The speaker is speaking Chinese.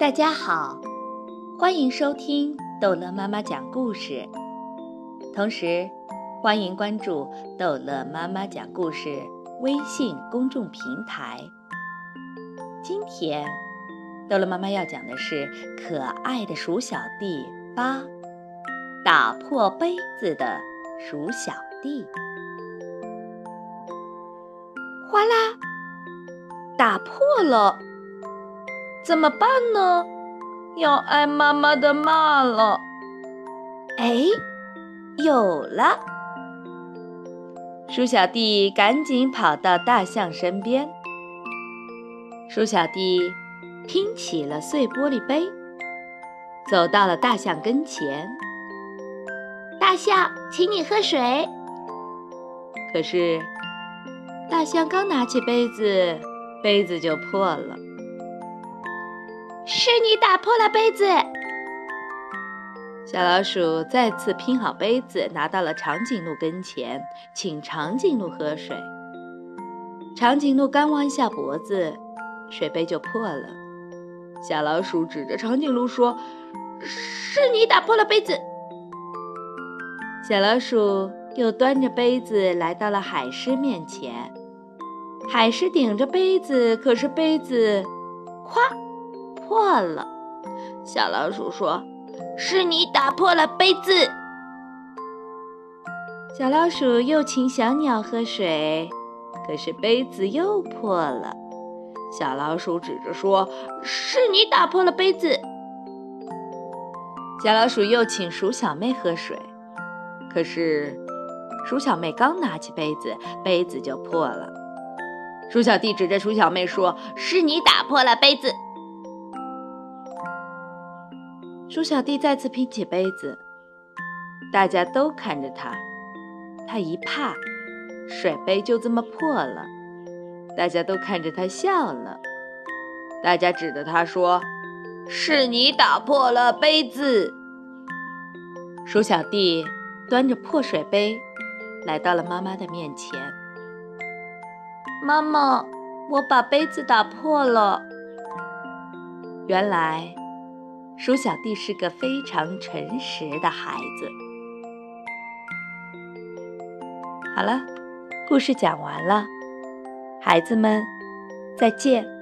大家好，欢迎收听逗乐妈妈讲故事，同时欢迎关注逗乐妈妈讲故事微信公众平台。今天，逗乐妈妈要讲的是可爱的鼠小弟八打破杯子的鼠小弟。哗啦，打破了。怎么办呢？要挨妈妈的骂了。哎，有了！鼠小弟赶紧跑到大象身边。鼠小弟拼起了碎玻璃杯，走到了大象跟前。大象，请你喝水。可是，大象刚拿起杯子，杯子就破了。是你打破了杯子。小老鼠再次拼好杯子，拿到了长颈鹿跟前，请长颈鹿喝水。长颈鹿刚弯下脖子，水杯就破了。小老鼠指着长颈鹿说：“是你打破了杯子。”小老鼠又端着杯子来到了海狮面前，海狮顶着杯子，可是杯子，咵。破了，小老鼠说：“是你打破了杯子。”小老鼠又请小鸟喝水，可是杯子又破了。小老鼠指着说：“是你打破了杯子。”小老鼠又请鼠小妹喝水，可是鼠小妹刚拿起杯子，杯子就破了。鼠小弟指着鼠小妹说：“是你打破了杯子。”鼠小弟再次拼起杯子，大家都看着他，他一怕，水杯就这么破了。大家都看着他笑了，大家指着他说：“是你打破了杯子。”鼠小弟端着破水杯来到了妈妈的面前：“妈妈，我把杯子打破了。”原来。鼠小弟是个非常诚实的孩子。好了，故事讲完了，孩子们，再见。